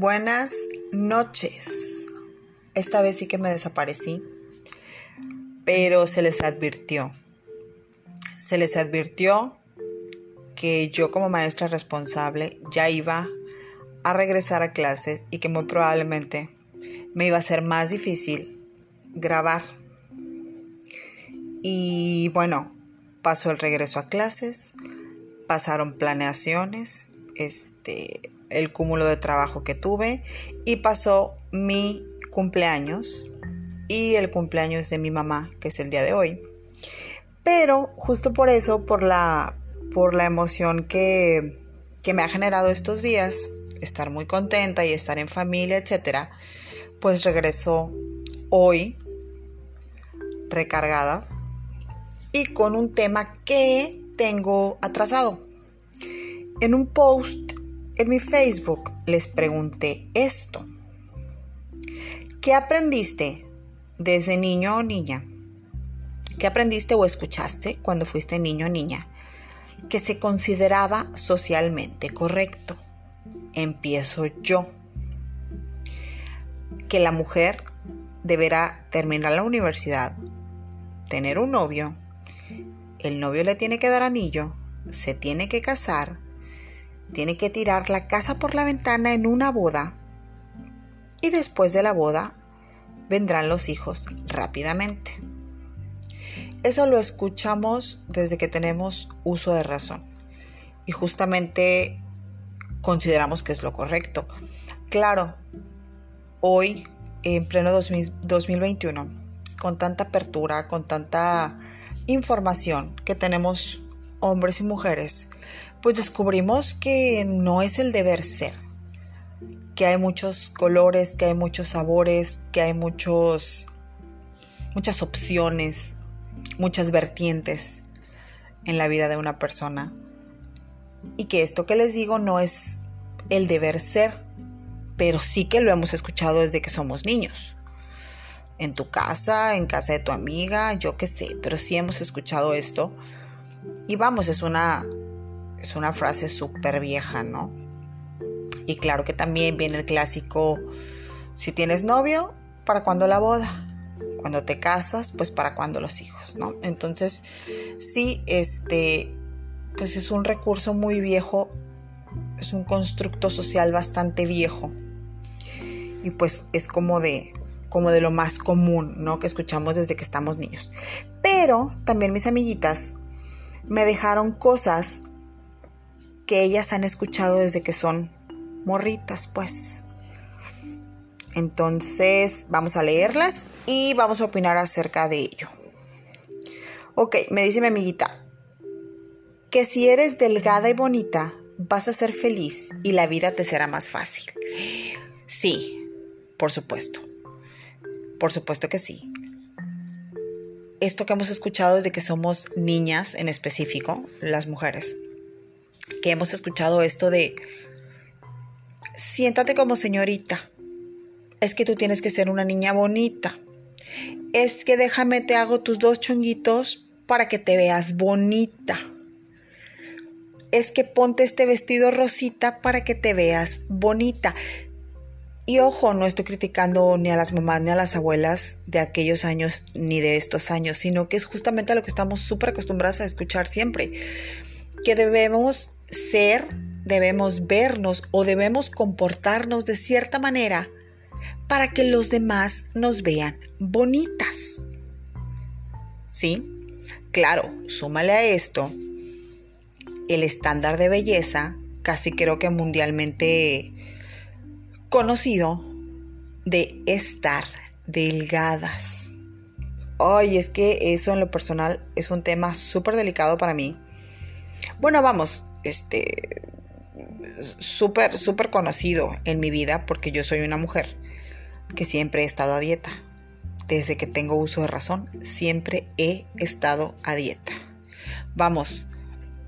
Buenas noches. Esta vez sí que me desaparecí, pero se les advirtió. Se les advirtió que yo como maestra responsable ya iba a regresar a clases y que muy probablemente me iba a ser más difícil grabar. Y bueno, pasó el regreso a clases, pasaron planeaciones, este, el cúmulo de trabajo que tuve y pasó mi cumpleaños y el cumpleaños de mi mamá, que es el día de hoy. Pero justo por eso, por la, por la emoción que, que me ha generado estos días, estar muy contenta y estar en familia, etcétera, pues regreso hoy recargada y con un tema que tengo atrasado. En un post en mi Facebook les pregunté esto. ¿Qué aprendiste desde niño o niña? ¿Qué aprendiste o escuchaste cuando fuiste niño o niña que se consideraba socialmente correcto? Empiezo yo. Que la mujer deberá terminar la universidad, tener un novio, el novio le tiene que dar anillo, se tiene que casar, tiene que tirar la casa por la ventana en una boda y después de la boda vendrán los hijos rápidamente. Eso lo escuchamos desde que tenemos uso de razón y justamente consideramos que es lo correcto. Claro, hoy, en pleno 2021, con tanta apertura, con tanta información que tenemos hombres y mujeres, pues descubrimos que no es el deber ser, que hay muchos colores, que hay muchos sabores, que hay muchos muchas opciones, muchas vertientes en la vida de una persona. Y que esto que les digo no es el deber ser, pero sí que lo hemos escuchado desde que somos niños. En tu casa, en casa de tu amiga, yo qué sé, pero sí hemos escuchado esto. Y vamos, es una es una frase súper vieja, ¿no? Y claro que también viene el clásico, si tienes novio, ¿para cuándo la boda? Cuando te casas, pues para cuándo los hijos, ¿no? Entonces, sí, este, pues es un recurso muy viejo, es un constructo social bastante viejo. Y pues es como de, como de lo más común, ¿no? Que escuchamos desde que estamos niños. Pero también mis amiguitas me dejaron cosas que ellas han escuchado desde que son morritas, pues. Entonces, vamos a leerlas y vamos a opinar acerca de ello. Ok, me dice mi amiguita, que si eres delgada y bonita, vas a ser feliz y la vida te será más fácil. Sí, por supuesto. Por supuesto que sí. Esto que hemos escuchado desde que somos niñas en específico, las mujeres, que hemos escuchado esto de, siéntate como señorita, es que tú tienes que ser una niña bonita, es que déjame te hago tus dos chonguitos para que te veas bonita. Es que ponte este vestido rosita para que te veas bonita. Y ojo, no estoy criticando ni a las mamás ni a las abuelas de aquellos años ni de estos años, sino que es justamente a lo que estamos súper acostumbradas a escuchar siempre. Que debemos ser, debemos vernos o debemos comportarnos de cierta manera para que los demás nos vean bonitas. ¿Sí? Claro, súmale a esto el estándar de belleza, casi creo que mundialmente conocido, de estar delgadas. Ay, es que eso en lo personal es un tema súper delicado para mí. Bueno, vamos, este, súper, súper conocido en mi vida porque yo soy una mujer que siempre he estado a dieta. Desde que tengo uso de razón, siempre he estado a dieta. Vamos,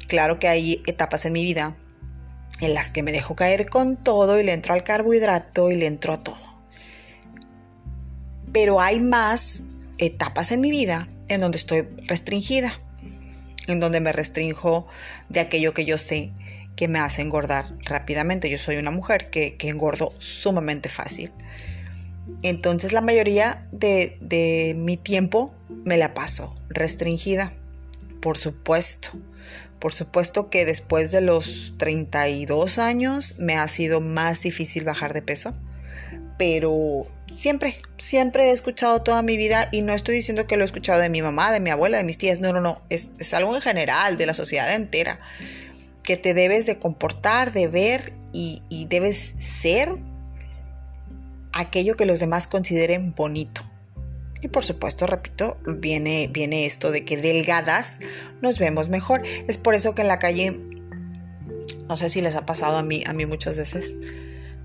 claro que hay etapas en mi vida en las que me dejo caer con todo y le entro al carbohidrato y le entro a todo. Pero hay más etapas en mi vida en donde estoy restringida en donde me restrinjo de aquello que yo sé que me hace engordar rápidamente. Yo soy una mujer que, que engordo sumamente fácil. Entonces la mayoría de, de mi tiempo me la paso restringida, por supuesto. Por supuesto que después de los 32 años me ha sido más difícil bajar de peso, pero siempre, siempre he escuchado toda mi vida y no estoy diciendo que lo he escuchado de mi mamá, de mi abuela, de mis tías, no, no, no, es, algo en general, de la sociedad entera, que te debes de comportar, de ver y, y debes ser aquello que los demás consideren bonito. Y por supuesto, repito, viene, viene esto de que delgadas nos vemos mejor. Es por eso que en la calle, no sé si les ha pasado a mí, a mí muchas veces,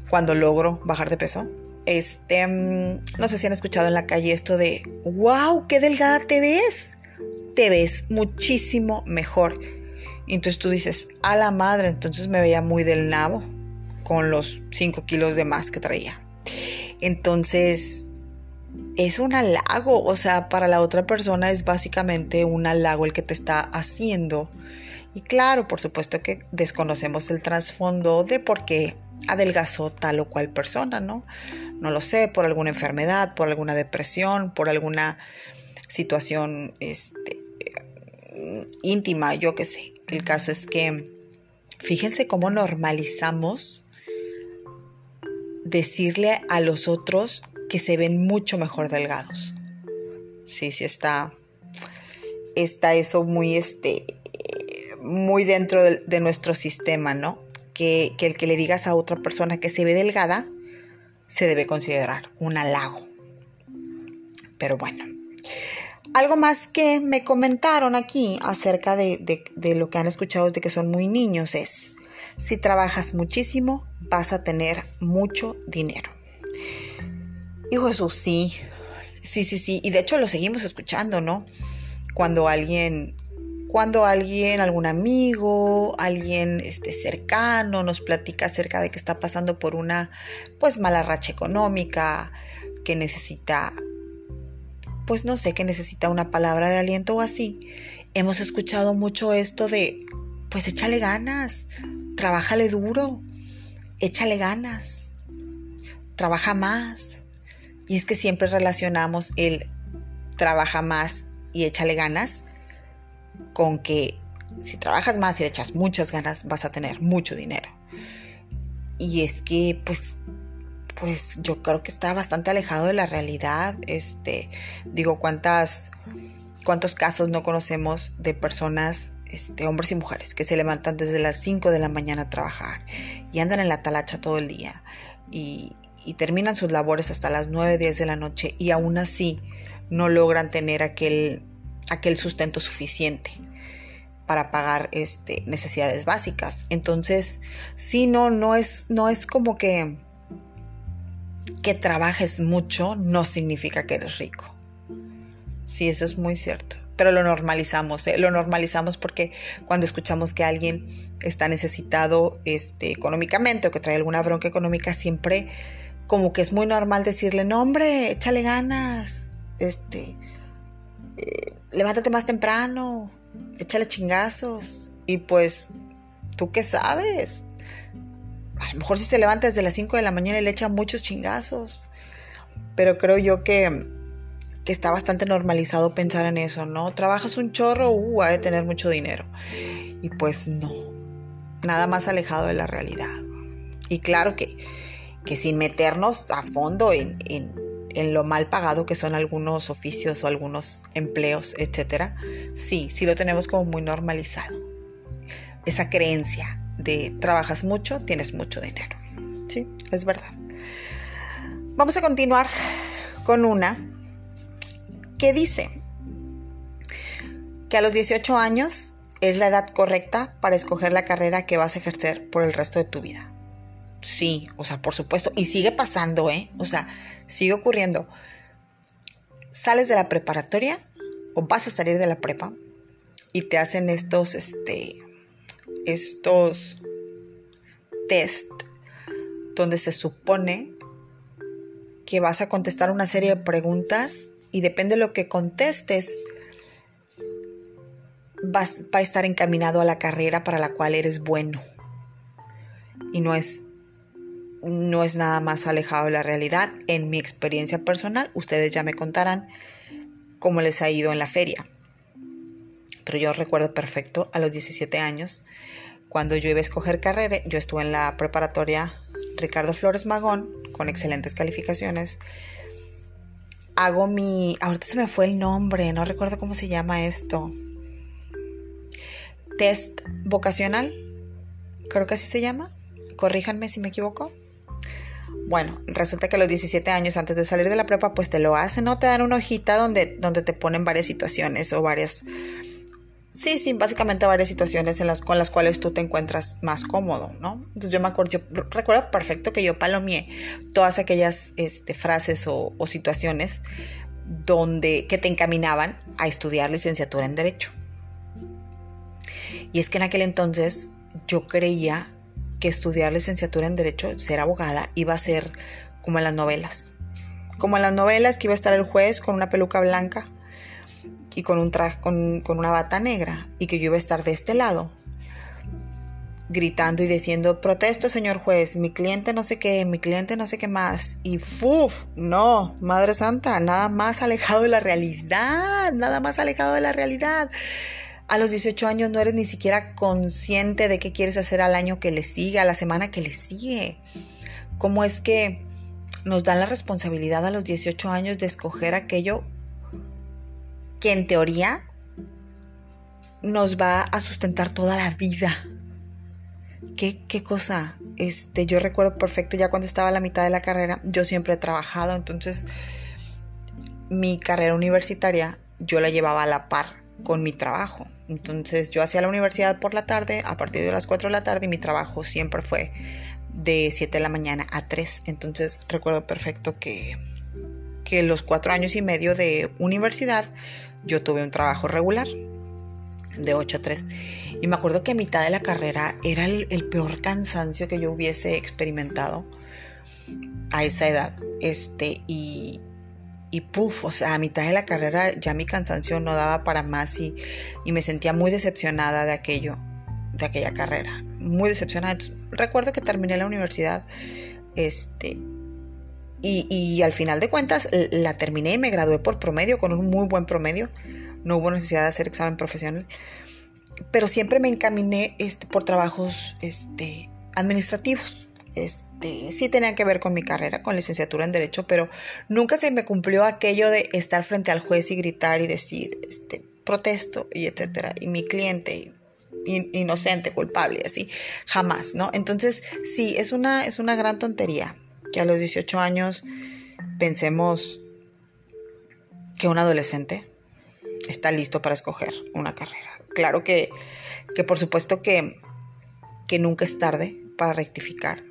cuando logro bajar de peso. Este, mm, no sé si han escuchado en la calle esto de, wow, qué delgada te ves. Te ves muchísimo mejor. Y entonces tú dices, a la madre, entonces me veía muy del nabo con los 5 kilos de más que traía. Entonces, es un halago, o sea, para la otra persona es básicamente un halago el que te está haciendo. Y claro, por supuesto que desconocemos el trasfondo de por qué adelgazó tal o cual persona, ¿no? No lo sé, por alguna enfermedad, por alguna depresión, por alguna situación este, íntima, yo qué sé. El caso es que fíjense cómo normalizamos decirle a los otros que se ven mucho mejor delgados. Sí, sí está, está eso muy, este, muy dentro de, nuestro sistema, ¿no? Que, el que le digas a otra persona que se ve delgada se debe considerar un halago. Pero bueno, algo más que me comentaron aquí acerca de, de, de lo que han escuchado de que son muy niños es, si trabajas muchísimo, vas a tener mucho dinero. Hijo Jesús, sí, sí, sí, sí. Y de hecho lo seguimos escuchando, ¿no? Cuando alguien, cuando alguien, algún amigo, alguien este, cercano nos platica acerca de que está pasando por una, pues, mala racha económica, que necesita, pues, no sé, que necesita una palabra de aliento o así. Hemos escuchado mucho esto de, pues, échale ganas, trabájale duro, échale ganas, trabaja más y es que siempre relacionamos el trabaja más y échale ganas con que si trabajas más y le echas muchas ganas vas a tener mucho dinero. Y es que pues pues yo creo que está bastante alejado de la realidad. Este, digo, cuántas cuántos casos no conocemos de personas, este, hombres y mujeres, que se levantan desde las 5 de la mañana a trabajar y andan en la talacha todo el día y, y terminan sus labores hasta las 9, 10 de la noche y aún así no logran tener aquel, aquel sustento suficiente para pagar este, necesidades básicas. Entonces, sí, no, no es, no es como que, que trabajes mucho no significa que eres rico. Sí, eso es muy cierto. Pero lo normalizamos, ¿eh? lo normalizamos porque cuando escuchamos que alguien está necesitado este, económicamente o que trae alguna bronca económica, siempre como que es muy normal decirle, no hombre, échale ganas, este, eh, levántate más temprano, échale chingazos. Y pues, ¿tú qué sabes? A lo mejor si se levanta desde las 5 de la mañana y le echa muchos chingazos. Pero creo yo que, que está bastante normalizado pensar en eso, ¿no? Trabajas un chorro, uh, ha de tener mucho dinero. Y pues no, nada más alejado de la realidad. Y claro que que sin meternos a fondo en, lo mal pagado que son algunos oficios o algunos empleos, etcétera, sí, sí lo tenemos como muy normalizado. Esa creencia de trabajas mucho, tienes mucho dinero. Sí, es verdad. Vamos a continuar con una que dice que a los 18 años es la edad correcta para escoger la carrera que vas a ejercer por el resto de tu vida. Sí, o sea, por supuesto. Y sigue pasando, ¿eh? O sea, sigue ocurriendo. Sales de la preparatoria o vas a salir de la prepa y te hacen estos, este, estos test donde se supone que vas a contestar una serie de preguntas y depende de lo que contestes, vas, va a estar encaminado a la carrera para la cual eres bueno y no es no es nada más alejado de la realidad. En mi experiencia personal, ustedes ya me contarán cómo les ha ido en la feria. Pero yo recuerdo perfecto a los 17 años, cuando yo iba a escoger carrera, yo estuve en la preparatoria Ricardo Flores Magón con excelentes calificaciones. Hago mi, ahorita se me fue el nombre, no recuerdo cómo se llama esto. Test vocacional, creo que así se llama. Corríjanme si me equivoco. Bueno, resulta que a los 17 años antes de salir de la prepa, pues te lo hacen, ¿no? Te dan una hojita donde, donde te ponen varias situaciones o varias... Sí, sí, básicamente varias situaciones las, con las cuales tú te encuentras más cómodo, ¿no? Entonces yo me acuerdo, yo recuerdo perfecto que yo palomié todas aquellas este, frases o, o situaciones donde, que te encaminaban a estudiar licenciatura en Derecho. Y es que en aquel entonces yo creía que estudiar licenciatura en Derecho, ser abogada, iba a ser como en las novelas. Como en las novelas que iba a estar el juez con una peluca blanca y con un traje, con, una bata negra, y que yo iba a estar de este lado, gritando y diciendo, protesto, señor juez, mi cliente no sé qué, mi cliente no sé qué más. Y ¡fuf! No, Madre Santa, nada más alejado de la realidad, nada más alejado de la realidad a los 18 años no eres ni siquiera consciente de qué quieres hacer al año que le sigue, a la semana que le sigue. ¿Cómo es que nos dan la responsabilidad a los 18 años de escoger aquello que en teoría nos va a sustentar toda la vida? ¿Qué, qué cosa? Este, yo recuerdo perfecto ya cuando estaba a la mitad de la carrera, yo siempre he trabajado, entonces mi carrera universitaria yo la llevaba a la par con mi trabajo. Entonces yo hacía la universidad por la tarde, a partir de las 4 de la tarde, y mi trabajo siempre fue de 7 de la mañana a 3. Entonces recuerdo perfecto que, que los cuatro años y medio de universidad yo tuve un trabajo regular de 8 a 3. Y me acuerdo que a mitad de la carrera era el, el peor cansancio que yo hubiese experimentado a esa edad. Este, y, y puff, o sea, a mitad de la carrera ya mi cansancio no daba para más y, me sentía muy decepcionada de aquello, de aquella carrera, muy decepcionada. recuerdo que terminé la universidad, este, y, y, al final de cuentas la terminé y me gradué por promedio, con un muy buen promedio. No hubo necesidad de hacer examen profesional. Pero siempre me encaminé este, por trabajos este, administrativos este, sí tenía que ver con mi carrera, con licenciatura en Derecho, pero nunca se me cumplió aquello de estar frente al juez y gritar y decir, este, protesto y etcétera, y mi cliente inocente, culpable, así, jamás, ¿no? Entonces, sí, es una, es una gran tontería que a los 18 años pensemos que un adolescente está listo para escoger una carrera. Claro que, que por supuesto que, que nunca es tarde para rectificar,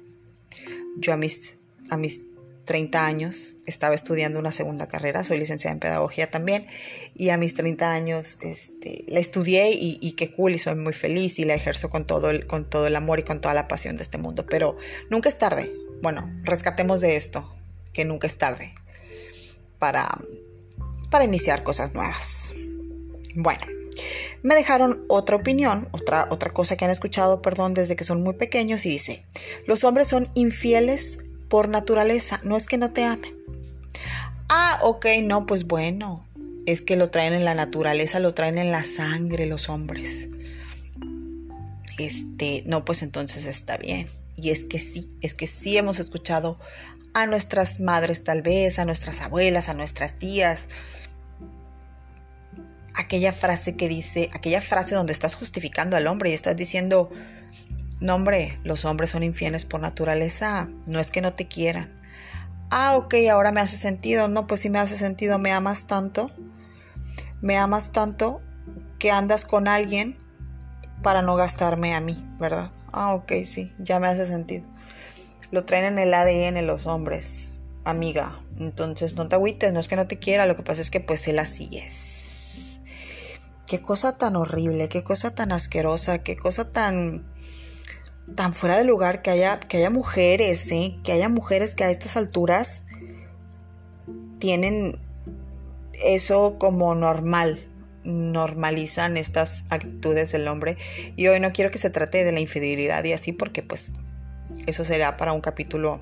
yo a mis, a mis 30 años estaba estudiando una segunda carrera, soy licenciada en pedagogía también, y a mis 30 años este, la estudié y, qué cool y soy muy feliz y la ejerzo con todo, el, con todo el amor y con toda la pasión de este mundo, pero nunca es tarde. Bueno, rescatemos de esto, que nunca es tarde para, para iniciar cosas nuevas. Bueno, me dejaron otra opinión, otra, otra cosa que han escuchado, perdón, desde que son muy pequeños y dice, los hombres son infieles por naturaleza, no es que no te amen. Ah, ok, no, pues bueno, es que lo traen en la naturaleza, lo traen en la sangre los hombres. Este, no, pues entonces está bien. Y es que sí, es que sí hemos escuchado a nuestras madres tal vez, a nuestras abuelas, a nuestras tías, aquella frase que dice, aquella frase donde estás justificando al hombre y estás diciendo, no hombre, los hombres son infieles por naturaleza, no es que no te quieran. Ah, ok, ahora me hace sentido. No, pues sí me hace sentido, me amas tanto. Me amas tanto que andas con alguien para no gastarme a mí, ¿verdad? Ah, ok, sí, ya me hace sentido. Lo traen en el ADN los hombres, amiga. Entonces no te agüites, no es que no te quiera, lo que pasa es que pues él así es. Qué cosa tan horrible, qué cosa tan asquerosa, qué cosa tan tan fuera de lugar que haya que haya mujeres, ¿eh? que haya mujeres que a estas alturas tienen eso como normal, normalizan estas actitudes del hombre y hoy no quiero que se trate de la infidelidad y así porque pues Eso será para un capítulo,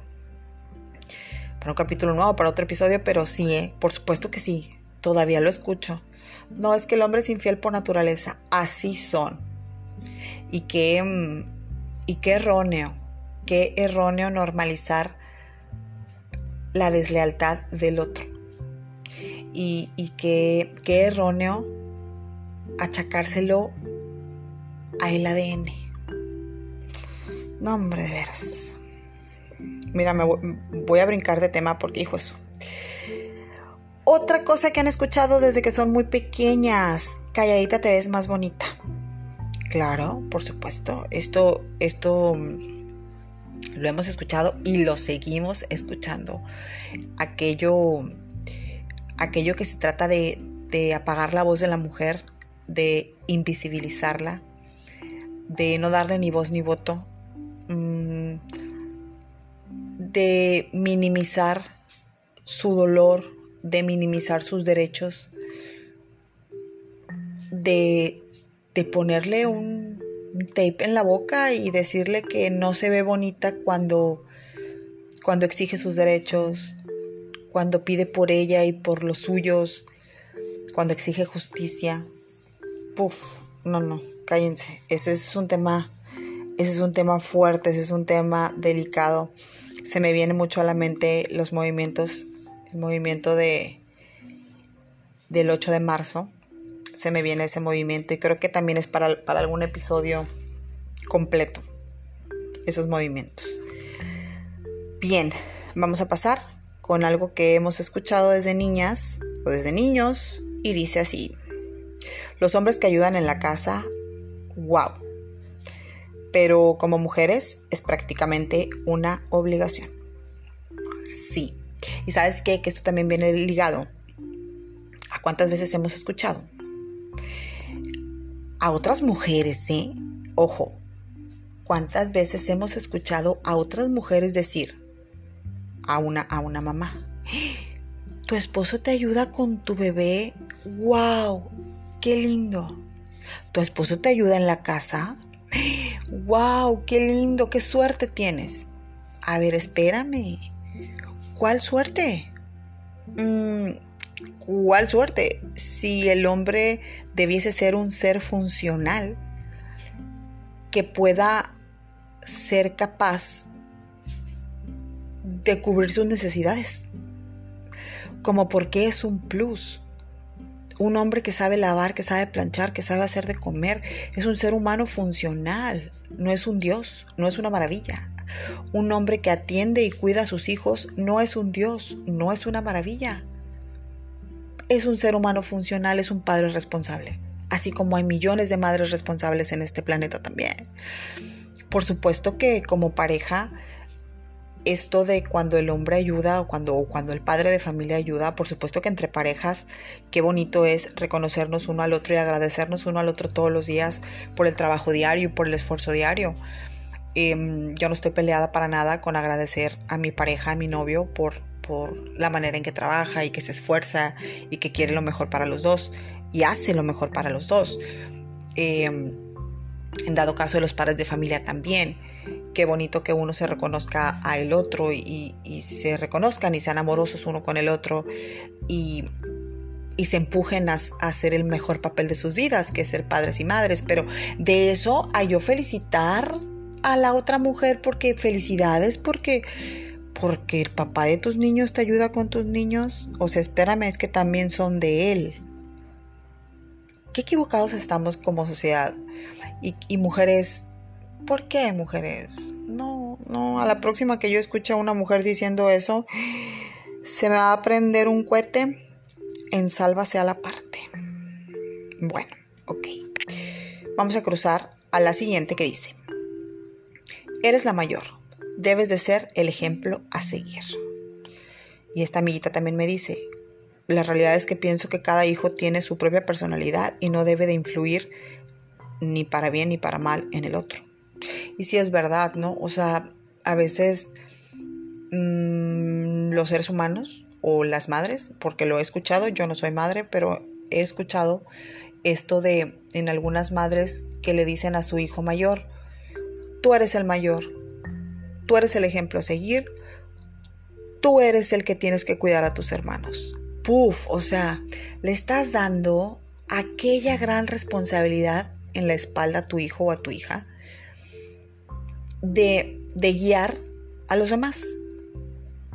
para un capítulo nuevo, para otro episodio, pero sí, ¿eh? por supuesto que sí, todavía lo escucho. No es que el hombre es infiel por naturaleza, así son. Y qué, mm, y qué erróneo, qué erróneo normalizar la deslealtad del otro. Y, y qué, qué erróneo achacárselo a el ADN. No, hombre, de veras. Mira, me voy, a brincar de tema porque, hijo, eso. Otra cosa que han escuchado desde que son muy pequeñas. Calladita te ves más bonita. Claro, por supuesto. Esto, esto mm, lo hemos escuchado y lo seguimos escuchando. Aquello, aquello que se trata de, de apagar la voz de la mujer, de invisibilizarla, de no darle ni voz ni voto, mm, de minimizar su dolor, de minimizar sus derechos, de, ponerle un, tape en la boca y decirle que no se ve bonita cuando, cuando exige sus derechos, cuando pide por ella y por los suyos, cuando exige justicia. Puf, no, no, cállense. Ese es un tema, ese es un tema fuerte, ese es un tema delicado. Se me viene mucho a la mente los movimientos, el movimiento de del 8 de marzo. Se me viene ese movimiento y creo que también es para, para algún episodio completo. Esos movimientos. Bien, vamos a pasar con algo que hemos escuchado desde niñas o desde niños y dice así. Los hombres que ayudan en la casa, wow. Pero como mujeres es prácticamente una obligación. Sí. Y sabes qué? Que esto también viene ligado a cuántas veces hemos escuchado. A otras mujeres, ¿eh? Ojo, ¿cuántas veces hemos escuchado a otras mujeres decir a una, a una mamá? Tu esposo te ayuda con tu bebé. ¡Wow! qué lindo. ¿Tu esposo te ayuda en la casa? ¡Wow! ¡Qué lindo! ¡Qué suerte tienes! A ver, espérame. ¿Cuál suerte? Mm, ¿Cuál suerte? Si el hombre debiese ser un ser funcional que pueda ser capaz de cubrir sus necesidades. Como porque es un plus. Un hombre que sabe lavar, que sabe planchar, que sabe hacer de comer, es un ser humano funcional, no es un dios, no es una maravilla. Un hombre que atiende y cuida a sus hijos no es un dios, no es una maravilla. Es un ser humano funcional, es un padre responsable, así como hay millones de madres responsables en este planeta también. Por supuesto que como pareja esto de cuando el hombre ayuda o cuando, el padre de familia ayuda, por supuesto que entre parejas, qué bonito es reconocernos uno al otro y agradecernos uno al otro todos los días por el trabajo diario y por el esfuerzo diario. Em, yo no estoy peleada para nada con agradecer a mi pareja, a mi novio, por, por la manera en que trabaja y que se esfuerza y que quiere lo mejor para los dos y hace lo mejor para los dos. Em, en dado caso de los padres de familia también qué bonito que uno se reconozca a el otro y, se reconozcan y sean amorosos uno con el otro y, se empujen a, hacer el mejor papel de sus vidas, que es ser padres y madres. Pero de eso a yo felicitar a la otra mujer porque felicidades, porque porque el papá de tus niños te ayuda con tus niños. O sea, espérame, es que también son de él. Qué equivocados estamos como sociedad. Y, mujeres ¿Por qué, mujeres? No, no, a la próxima que yo escuche a una mujer diciendo eso, se me va a prender un cohete en sálvase a la parte. Bueno, ok. Vamos a cruzar a la siguiente que dice, eres la mayor, debes de ser el ejemplo a seguir. Y esta amiguita también me dice, la realidad es que pienso que cada hijo tiene su propia personalidad y no debe de influir ni para bien ni para mal en el otro. Y si es verdad, ¿no? O sea, a veces mm, los seres humanos o las madres, porque lo he escuchado, yo no soy madre, pero he escuchado esto de en algunas madres que le dicen a su hijo mayor, tú eres el mayor, tú eres el ejemplo a seguir, tú eres el que tienes que cuidar a tus hermanos. Puf, o sea, le estás dando aquella gran responsabilidad en la espalda a tu hijo o a tu hija de, de guiar a los demás.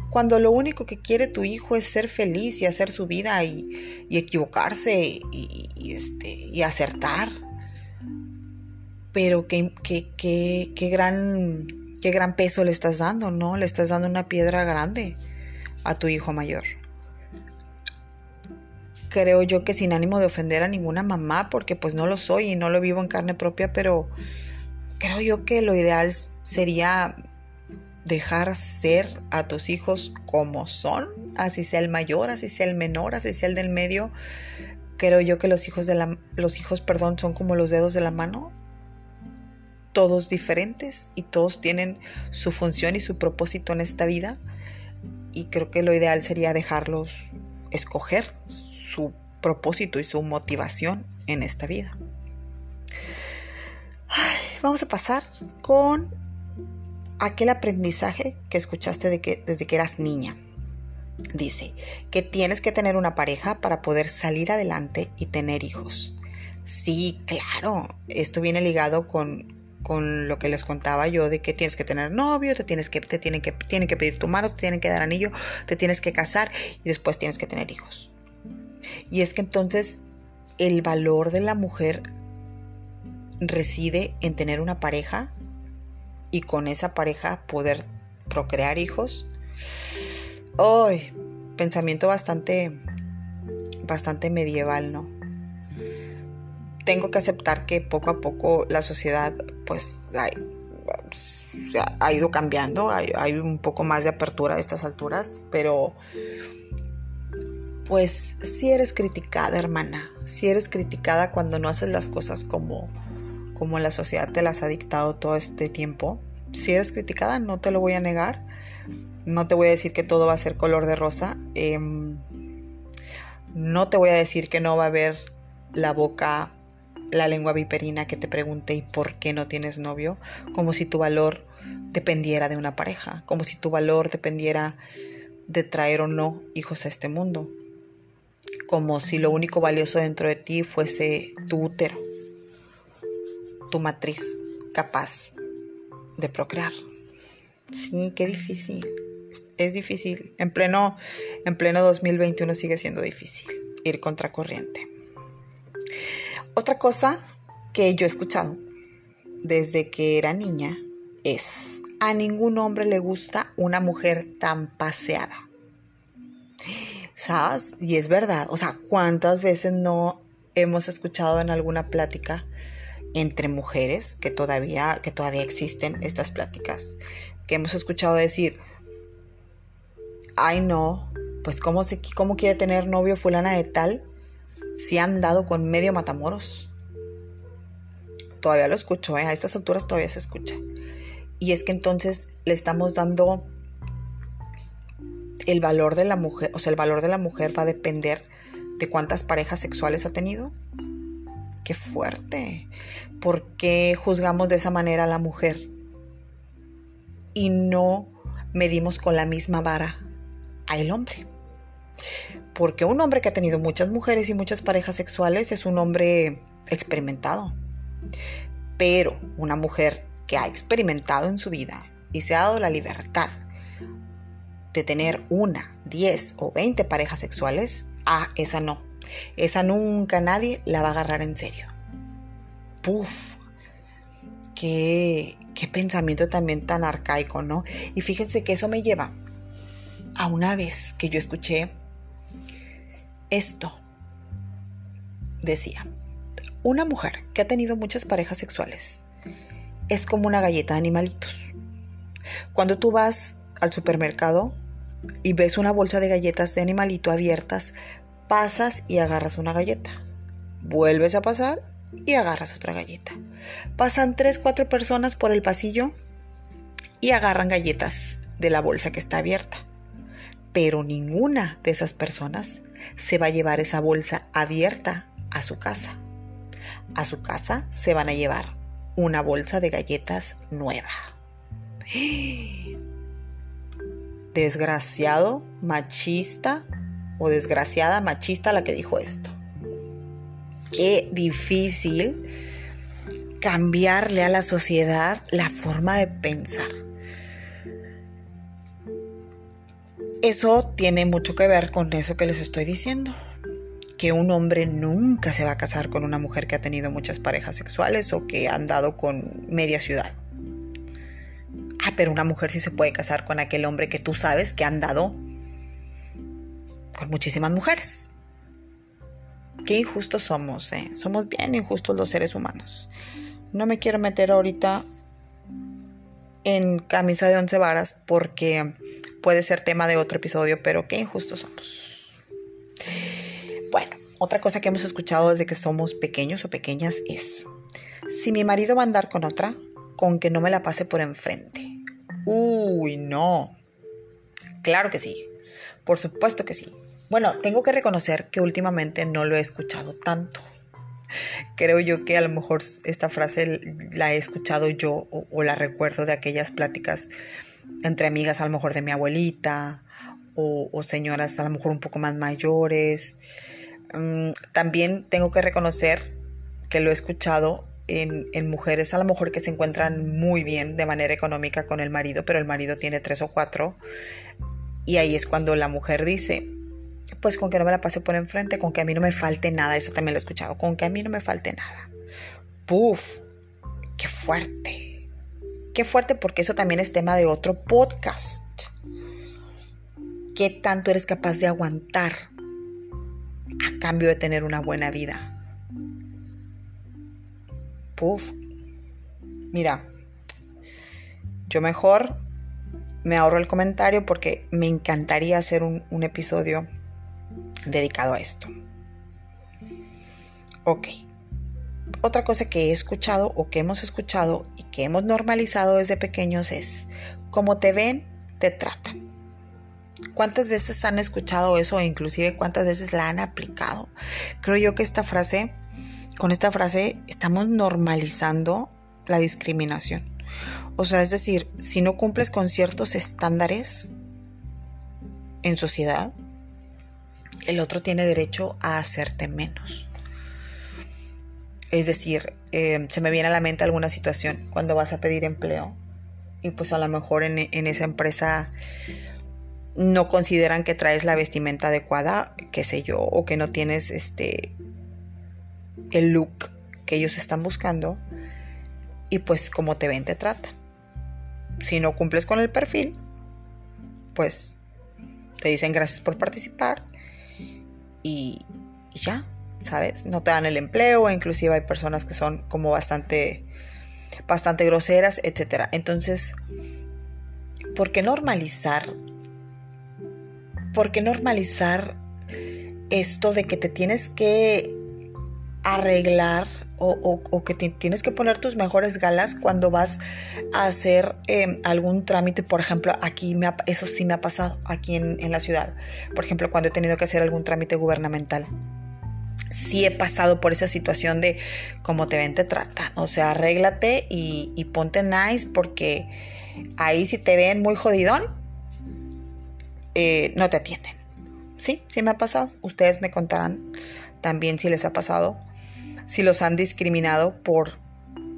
Cuando lo único que quiere tu hijo es ser feliz y hacer su vida y, equivocarse y, este, y acertar. Pero qué, qué, gran, qué gran peso le estás dando, ¿no? Le estás dando una piedra grande a tu hijo mayor. Creo yo que sin ánimo de ofender a ninguna mamá, porque pues no lo soy y no lo vivo en carne propia, pero creo yo que lo ideal sería dejar ser a tus hijos como son, así sea el mayor, así sea el menor, así sea el del medio. Creo yo que los hijos de la, los hijos, perdón, son como los dedos de la mano, todos diferentes y todos tienen su función y su propósito en esta vida. Y creo que lo ideal sería dejarlos escoger su propósito y su motivación en esta vida. vamos a pasar con aquel aprendizaje que escuchaste desde que eras niña. Dice que tienes que tener una pareja para poder salir adelante y tener hijos. Sí, claro, esto viene ligado con, con lo que les contaba yo de que tienes que tener novio, te tienes que, te tienen que, tienen que pedir tu mano, te tienen que dar anillo, te tienes que casar y después tienes que tener hijos. Y es que entonces el valor de la mujer reside en tener una pareja y con esa pareja poder procrear hijos. ¡Ay! pensamiento bastante, bastante medieval, ¿no? Tengo que aceptar que poco a poco la sociedad, pues, ha, ido cambiando, hay, hay, un poco más de apertura a estas alturas, pero pues si eres criticada, hermana, si eres criticada cuando no haces las cosas como, como la sociedad te las ha dictado todo este tiempo. Si eres criticada, no te lo voy a negar. No te voy a decir que todo va a ser color de rosa. Em, no te voy a decir que no va a haber la boca, la lengua viperina que te pregunte ¿y por qué no tienes novio? Como si tu valor dependiera de una pareja, como si tu valor dependiera de traer o no hijos a este mundo, como si lo único valioso dentro de ti fuese tu útero tu matriz capaz de procrear. Sí, qué difícil. Es difícil. En pleno, en pleno 2021 sigue siendo difícil ir contracorriente. Otra cosa que yo he escuchado desde que era niña es, a ningún hombre le gusta una mujer tan paseada. ¿Sabes? Y es verdad. O sea, ¿cuántas veces no hemos escuchado en alguna plática entre mujeres, que todavía, que todavía existen estas pláticas, que hemos escuchado decir, ay no, pues cómo, se, cómo quiere tener novio fulana de tal si han dado con medio matamoros. Todavía lo escucho, ¿eh? a estas alturas todavía se escucha. Y es que entonces le estamos dando el valor de la mujer, o sea, el valor de la mujer va a depender de cuántas parejas sexuales ha tenido, qué fuerte. ¿Por qué juzgamos de esa manera a la mujer? Y no medimos con la misma vara al hombre. Porque un hombre que ha tenido muchas mujeres y muchas parejas sexuales es un hombre experimentado. Pero una mujer que ha experimentado en su vida y se ha dado la libertad de tener una, diez o veinte parejas sexuales, ah, esa no. Esa nunca nadie la va a agarrar en serio. Puf. Qué, qué pensamiento también tan arcaico, ¿no? Y fíjense que eso me lleva a una vez que yo escuché esto. Decía, una mujer que ha tenido muchas parejas sexuales es como una galleta de animalitos. Cuando tú vas al supermercado y ves una bolsa de galletas de animalito abiertas, pasas y agarras una galleta. Vuelves a pasar y agarras otra galleta. Pasan tres, cuatro personas por el pasillo y agarran galletas de la bolsa que está abierta. Pero ninguna de esas personas se va a llevar esa bolsa abierta a su casa. A su casa se van a llevar una bolsa de galletas nueva. Desgraciado, machista o desgraciada machista la que dijo esto. Qué difícil cambiarle a la sociedad la forma de pensar. Eso tiene mucho que ver con eso que les estoy diciendo. Que un hombre nunca se va a casar con una mujer que ha tenido muchas parejas sexuales o que ha andado con media ciudad. Ah, pero una mujer sí se puede casar con aquel hombre que tú sabes que ha andado con muchísimas mujeres. Qué injustos somos, ¿eh? Somos bien injustos los seres humanos. No me quiero meter ahorita en camisa de once varas porque puede ser tema de otro episodio, pero qué injustos somos. Bueno, otra cosa que hemos escuchado desde que somos pequeños o pequeñas es, si mi marido va a andar con otra, con que no me la pase por enfrente. Uy, no. Claro que sí. Por supuesto que sí. Bueno, tengo que reconocer que últimamente no lo he escuchado tanto. Creo yo que a lo mejor esta frase la he escuchado yo o, la recuerdo de aquellas pláticas entre amigas, a lo mejor de mi abuelita o, señoras a lo mejor un poco más mayores. Mm, también tengo que reconocer que lo he escuchado en, en, mujeres a lo mejor que se encuentran muy bien de manera económica con el marido, pero el marido tiene tres o cuatro. Y ahí es cuando la mujer dice, pues con que no me la pase por enfrente, con que a mí no me falte nada, eso también lo he escuchado, con que a mí no me falte nada. Puf, qué fuerte. Qué fuerte porque eso también es tema de otro podcast. ¿Qué tanto eres capaz de aguantar a cambio de tener una buena vida? Puf. Mira, yo mejor me ahorro el comentario porque me encantaría hacer un, un episodio dedicado a esto. Ok. Otra cosa que he escuchado o que hemos escuchado y que hemos normalizado desde pequeños es, como te ven, te tratan. ¿Cuántas veces han escuchado eso o inclusive cuántas veces la han aplicado? Creo yo que esta frase, con esta frase estamos normalizando la discriminación. O sea, es decir, si no cumples con ciertos estándares en sociedad, el otro tiene derecho a hacerte menos. Es decir, eh, se me viene a la mente alguna situación cuando vas a pedir empleo y pues a lo mejor en, en esa empresa no consideran que traes la vestimenta adecuada, qué sé yo, o que no tienes este el look que ellos están buscando y pues como te ven te tratan. Si no cumples con el perfil, pues te dicen gracias por participar y, ya, ¿sabes? No te dan el empleo, inclusive hay personas que son como bastante, bastante groseras, etc. Entonces, ¿por qué normalizar? ¿Por qué normalizar esto de que te tienes que arreglar o, que tienes que poner tus mejores galas cuando vas a hacer em, algún trámite. Por ejemplo, aquí me eso sí me ha pasado aquí en, la ciudad. Por ejemplo, cuando he tenido que hacer algún trámite gubernamental. Sí he pasado por esa situación de cómo te ven, te tratan. O sea, arréglate y, ponte nice porque ahí si te ven muy jodidón, eh, no te atienden. Sí, sí me ha pasado. Ustedes me contarán también si les ha pasado si los han discriminado por,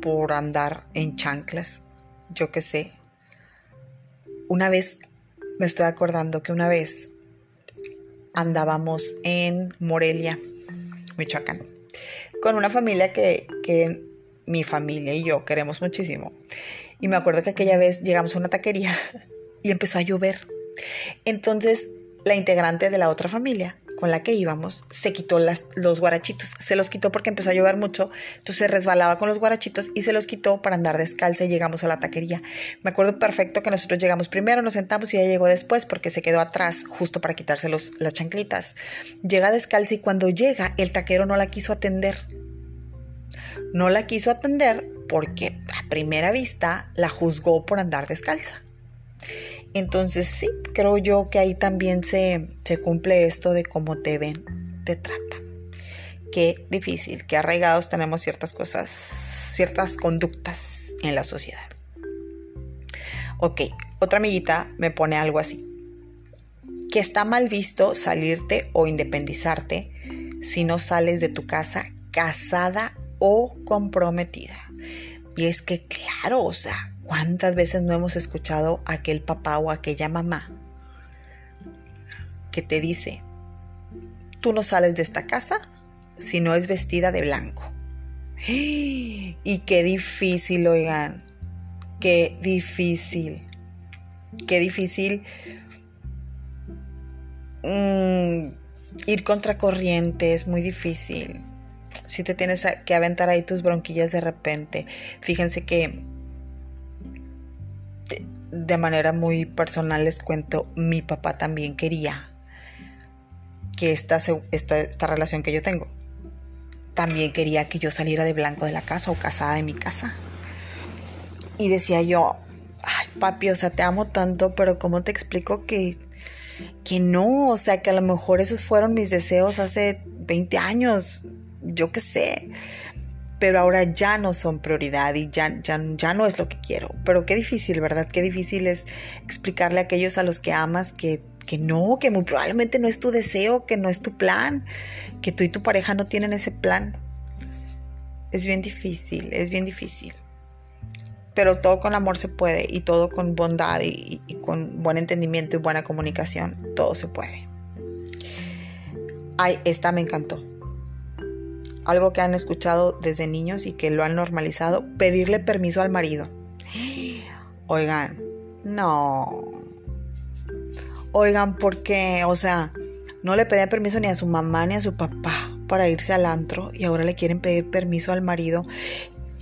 por andar en chanclas, yo qué sé. Una vez, me estoy acordando que una vez andábamos en Morelia, Michoacán, con una familia que, que mi familia y yo queremos muchísimo. Y me acuerdo que aquella vez llegamos a una taquería y empezó a llover. Entonces, la integrante de la otra familia con la que íbamos se quitó los guarachitos. Se los quitó porque empezó a llover mucho, entonces resbalaba con los guarachitos y se los quitó para andar descalza y llegamos a la taquería. Me acuerdo perfecto que nosotros llegamos primero, nos sentamos y ella llegó después porque se quedó atrás justo para quitarse los, las chanclitas. Llega descalza y cuando llega el taquero no la quiso atender. No la quiso atender porque a primera vista la juzgó por andar descalza. Entonces sí, creo yo que ahí también se, cumple esto de cómo te ven, te tratan. Qué difícil, qué arraigados tenemos ciertas cosas, ciertas conductas en la sociedad. Ok, otra amiguita me pone algo así. Que está mal visto salirte o independizarte si no sales de tu casa casada o comprometida. Y es que, claro, o sea, ¿cuántas veces no hemos escuchado a aquel papá o aquella mamá que te dice, tú no sales de esta casa si no es vestida de blanco? Y qué difícil, oigan, qué difícil, qué difícil mm, ir contra corriente, es muy difícil. Si te tienes que aventar ahí tus bronquillas de repente, fíjense que de manera muy personal les cuento, mi papá también quería que esta, esta, esta relación que yo tengo también quería que yo saliera de blanco de la casa o casada de mi casa. Y decía yo, ay papi, o sea, te amo tanto, pero ¿cómo te explico que, que no? O sea, que a lo mejor esos fueron mis deseos hace 20 años, yo qué sé. Pero ahora ya no son prioridad y ya, ya, ya no es lo que quiero. Pero qué difícil, ¿verdad? Qué difícil es explicarle a aquellos a los que amas que que no, que muy probablemente no es tu deseo, que no es tu plan, que tú y tu pareja no tienen ese plan. Es bien difícil, es bien difícil. Pero todo con amor se puede y todo con bondad y, con buen entendimiento y buena comunicación, todo se puede. Ay, esta me encantó. Algo que han escuchado desde niños y que lo han normalizado, pedirle permiso al marido. Oigan, no, Oigan, porque, o sea, no le pedían permiso ni a su mamá ni a su papá para irse al antro y ahora le quieren pedir permiso al marido.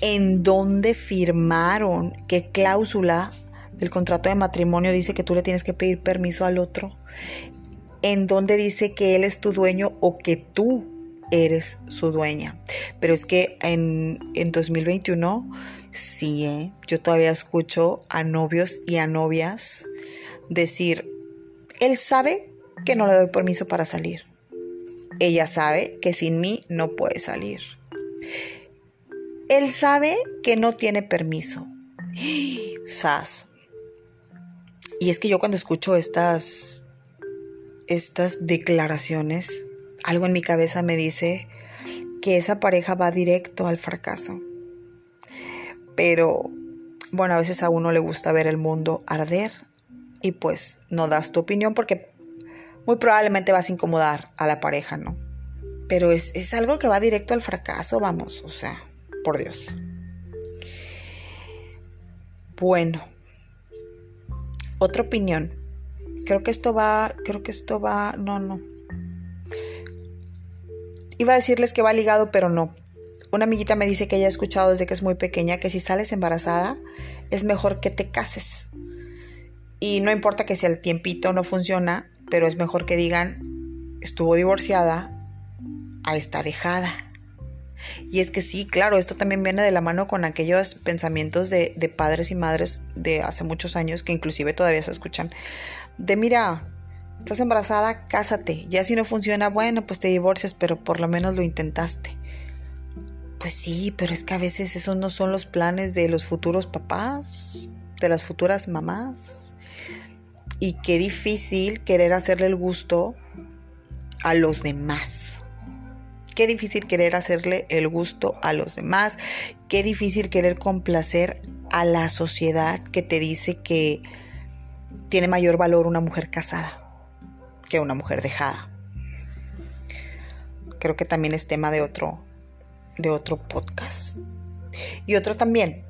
¿En dónde firmaron? ¿Qué cláusula del contrato de matrimonio dice que tú le tienes que pedir permiso al otro? ¿En dónde dice que él es tu dueño o que tú eres su dueña? Pero es que en, en 2021, sí, ¿eh? yo todavía escucho a novios y a novias decir, él sabe que no le doy permiso para salir. Ella sabe que sin mí no puede salir. Él sabe que no tiene permiso. Sas. Y es que yo cuando escucho estas estas declaraciones, algo en mi cabeza me dice que esa pareja va directo al fracaso. Pero bueno, a veces a uno le gusta ver el mundo arder y pues no das tu opinión porque muy probablemente vas a incomodar a la pareja, ¿no? Pero es, algo que va directo al fracaso, vamos, o sea, por Dios. Bueno, otra opinión. Creo que esto va, creo que esto va, no, no. Iba a decirles que va ligado, pero no. Una amiguita me dice que ella ha escuchado desde que es muy pequeña que si sales embarazada es mejor que te cases. Y no importa que si el tiempito no funciona, pero es mejor que digan, estuvo divorciada, a está dejada. Y es que sí, claro, esto también viene de la mano con aquellos pensamientos de, de padres y madres de hace muchos años que inclusive todavía se escuchan. De mira, estás embarazada, cásate. Ya si no funciona, bueno, pues te divorcias, pero por lo menos lo intentaste. Pues sí, pero es que a veces esos no son los planes de los futuros papás, de las futuras mamás. Y qué difícil querer hacerle el gusto a los demás. Qué difícil querer hacerle el gusto a los demás. Qué difícil querer complacer a la sociedad que te dice que tiene mayor valor una mujer casada que una mujer dejada. Creo que también es tema de otro, de otro podcast. Y otro también,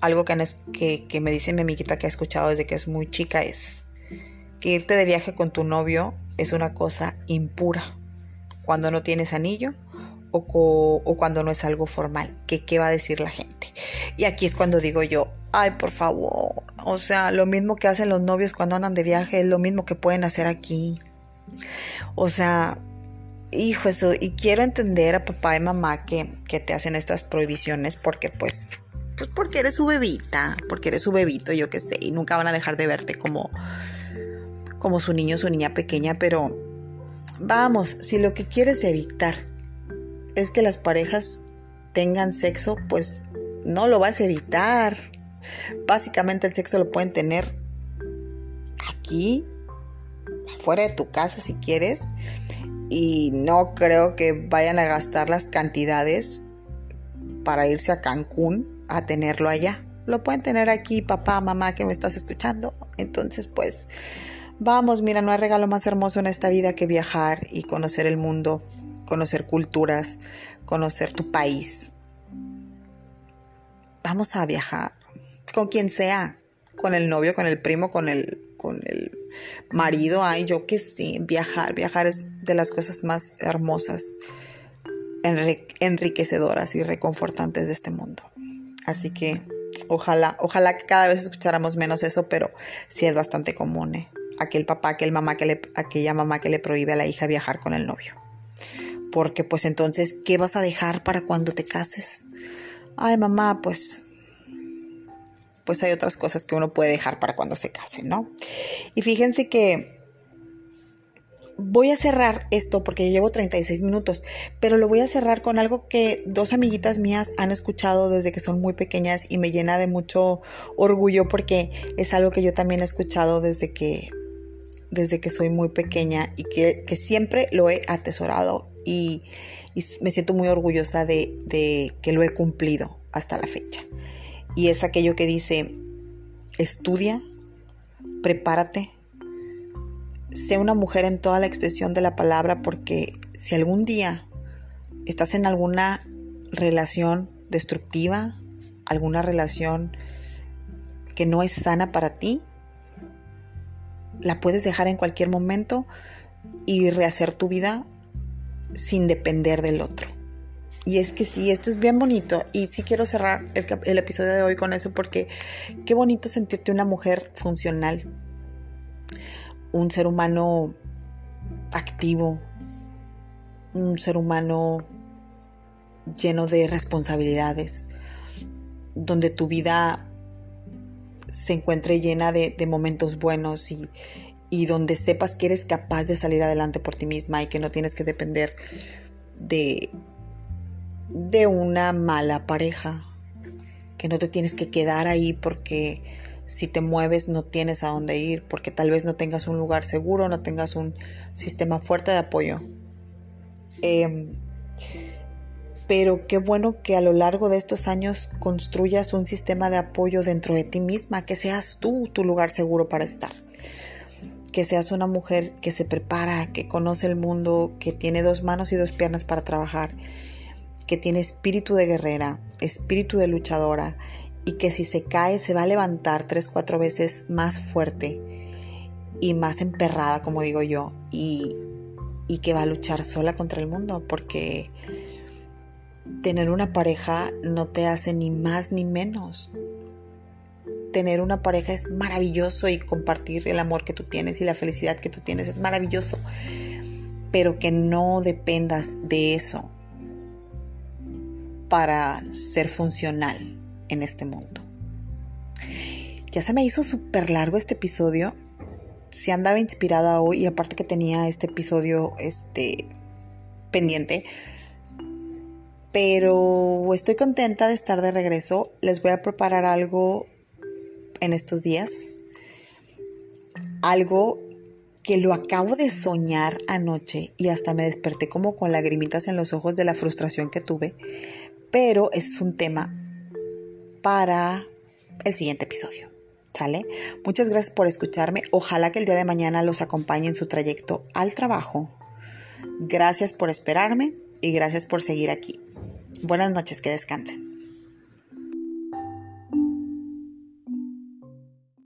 algo que, que, me dice mi amiguita que ha escuchado desde que es muy chica es que irte de viaje con tu novio es una cosa impura cuando no tienes anillo o, o, cuando no es algo formal. ¿Qué, ¿Qué va a decir la gente? Y aquí es cuando digo yo, ay, por favor, o sea, lo mismo que hacen los novios cuando andan de viaje es lo mismo que pueden hacer aquí. O sea, hijo, eso, y quiero entender a papá y mamá que, que te hacen estas prohibiciones porque pues pues porque eres su bebita, porque eres su bebito, yo qué sé, y nunca van a dejar de verte como, como su niño su niña pequeña, pero vamos, si lo que quieres evitar es que las parejas tengan sexo, pues no lo vas a evitar. Básicamente el sexo lo pueden tener aquí, afuera de tu casa si quieres. Y no creo que vayan a gastar las cantidades para irse a Cancún a tenerlo allá. Lo pueden tener aquí, papá, mamá, que me estás escuchando. Entonces, pues, vamos, mira, no hay regalo más hermoso en esta vida que viajar y conocer el mundo, conocer culturas, conocer tu país. Vamos a viajar con quien sea, con el novio, con el primo, con el, con el marido. Ay, yo que sí, viajar, viajar es de las cosas más hermosas, enriquecedoras y reconfortantes de este mundo. Así que ojalá, ojalá que cada vez escucháramos menos eso, pero sí es bastante común, ¿eh? Aquel papá, aquel mamá que le, aquella mamá que le prohíbe a la hija viajar con el novio. Porque pues entonces, ¿qué vas a dejar para cuando te cases? Ay, mamá, pues pues hay otras cosas que uno puede dejar para cuando se case, ¿no? Y fíjense que voy a cerrar esto porque llevo 36 minutos, pero lo voy a cerrar con algo que dos amiguitas mías han escuchado desde que son muy pequeñas y me llena de mucho orgullo porque es algo que yo también he escuchado desde que, desde que soy muy pequeña y que, siempre lo he atesorado y, me siento muy orgullosa de, de que lo he cumplido hasta la fecha. Y es aquello que dice, estudia, prepárate, sé una mujer en toda la extensión de la palabra porque si algún día estás en alguna relación destructiva, alguna relación que no es sana para ti, la puedes dejar en cualquier momento y rehacer tu vida sin depender del otro. Y es que sí, esto es bien bonito. Y sí quiero cerrar el, episodio de hoy con eso porque qué bonito sentirte una mujer funcional, un ser humano activo, un ser humano lleno de responsabilidades, donde tu vida se encuentre llena de, momentos buenos y, y, donde sepas que eres capaz de salir adelante por ti misma y que no tienes que depender de, de una mala pareja, que no te tienes que quedar ahí porque si te mueves no tienes a dónde ir porque tal vez no tengas un lugar seguro, no tengas un sistema fuerte de apoyo. Em, pero qué bueno que a lo largo de estos años construyas un sistema de apoyo dentro de ti misma, que seas tú tu lugar seguro para estar. Que seas una mujer que se prepara, que conoce el mundo, que tiene dos manos y dos piernas para trabajar, que tiene espíritu de guerrera, espíritu de luchadora y que si se cae se va a levantar tres, cuatro veces más fuerte y más emperrada, como digo yo, y, y que va a luchar sola contra el mundo, porque tener una pareja no te hace ni más ni menos. Tener una pareja es maravilloso y compartir el amor que tú tienes y la felicidad que tú tienes es maravilloso, pero que no dependas de eso para ser funcional en este mundo. Ya se me hizo súper largo este episodio. Si andaba inspirada hoy y aparte que tenía este episodio este, pendiente. Pero estoy contenta de estar de regreso. Les voy a preparar algo en estos días. Algo que lo acabo de soñar anoche y hasta me desperté como con lagrimitas en los ojos de la frustración que tuve. Pero es un tema para el siguiente episodio. ¿Sale? Muchas gracias por escucharme. Ojalá que el día de mañana los acompañe en su trayecto al trabajo. Gracias por esperarme y gracias por seguir aquí. Buenas noches, que descansen.